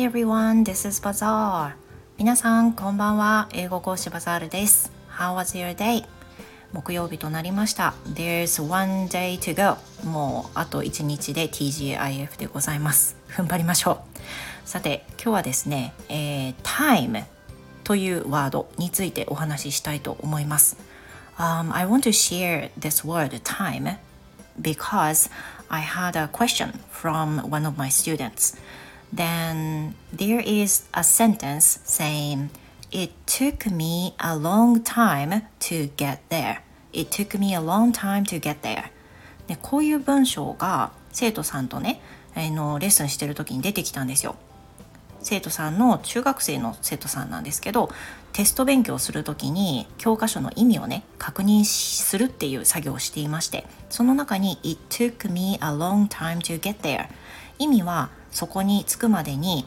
Hi everyone, this is Bazaar. 皆さん、こんばんは。英語講師バザールです。How was your day? 木曜日となりました。There's one day to go. もうあと1日で TGIF でございます。踏ん張りましょう。さて、今日はですね、えー、time というワードについてお話ししたいと思います。Um, I want to share this word time because I had a question from one of my students. Then there is a sentence saying, It took me a long time to get there. It took me a long time to get there. でこういう文章が生徒さんとね、あのレッスンしてる時に出てきたんですよ。生徒さんの中学生の生徒さんなんですけどテスト勉強する時に教科書の意味をね確認するっていう作業をしていましてその中に「It took me a long time to get there」意味はそこに着くまでに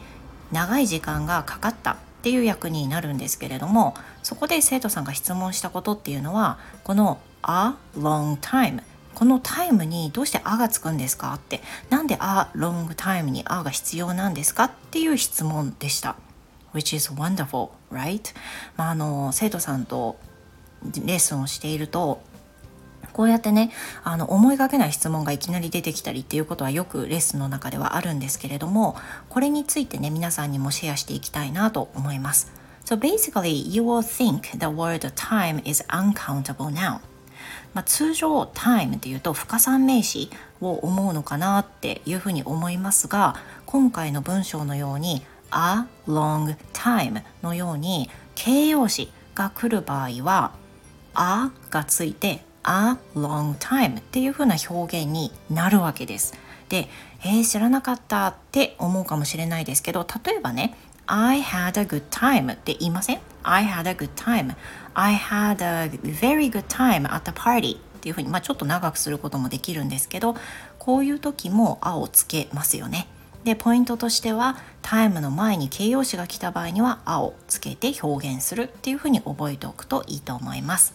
長い時間がかかったっていう役になるんですけれどもそこで生徒さんが質問したことっていうのはこの「a long time」このタイムにどうして「あ」がつくんですかってなんで「あ」ロングタイムに「あ」が必要なんですかっていう質問でした。Which is wonderful, right? まあ、あの生徒さんとレッスンをしているとこうやってねあの思いがけない質問がいきなり出てきたりっていうことはよくレッスンの中ではあるんですけれどもこれについてね皆さんにもシェアしていきたいなと思います。So basically, you will think the word time is uncountable now. まあ、通常 time っていうと不可算名詞を思うのかなっていうふうに思いますが今回の文章のように a long time のように形容詞が来る場合は a がついて a long time っていうふうな表現になるわけです。で、えー、知らなかったって思うかもしれないですけど例えばね I had a good time って言いません？I had a good time I had a very good time at the party っていうふうに、まあ、ちょっと長くすることもできるんですけどこういう時も「あ」をつけますよね。でポイントとしてはタイムの前に形容詞が来た場合には「あ」をつけて表現するっていうふうに覚えておくといいと思います。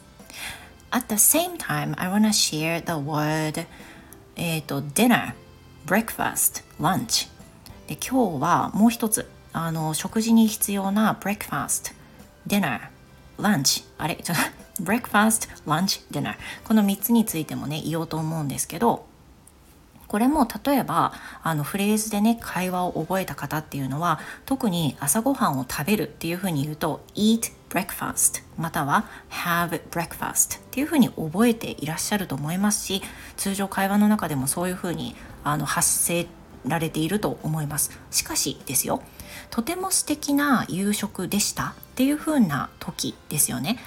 At the same time, I wanna share the word えっ、と dinner, breakfast, lunch で今日はもう一つあの食事に必要な breakfast, dinner, lunch あれちょっと breakfast, lunch, dinner この3つについてもね言おうと思うんですけどこれも例えばあのフレーズでね会話を覚えた方っていうのは特に朝ごはんを食べるっていうふうに言うと eat breakfast または have breakfast っていうふうに覚えていらっしゃると思いますし通常会話の中でもそういうふうにあの発声られていると思います。しかしですよとても素敵な夕食でしたっていう風な時ですよね。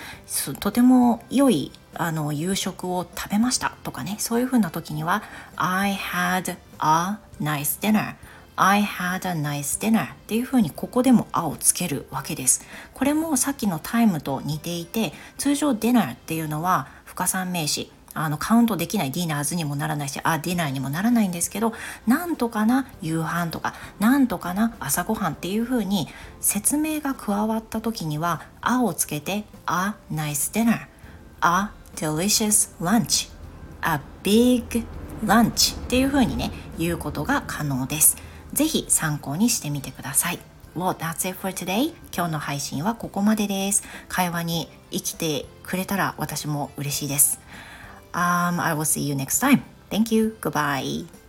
とても良いあの夕食を食べました。とかねそういう風な時には I had a nice dinner. I had a nice dinner っていう風にここでも「あ」をつけるわけです。これもさっきのタイムと似ていて通常 dinner っていうのは不可算名詞あのカウントできないディナーズにもならないしあディナーにもならないんですけどなんとかな夕飯とかなんとかな朝ごはんっていう風に説明が加わった時には「あ」をつけて「a nice dinner」「a delicious lunch」「a big lunch」っていう風にね言うことが可能です。ぜひ参考にしてみてください。Well, that's it for today. 今日の配信はここまでです。会話に生きてくれたら私も嬉しいです。Um, I will see you next time. Thank you. Goodbye.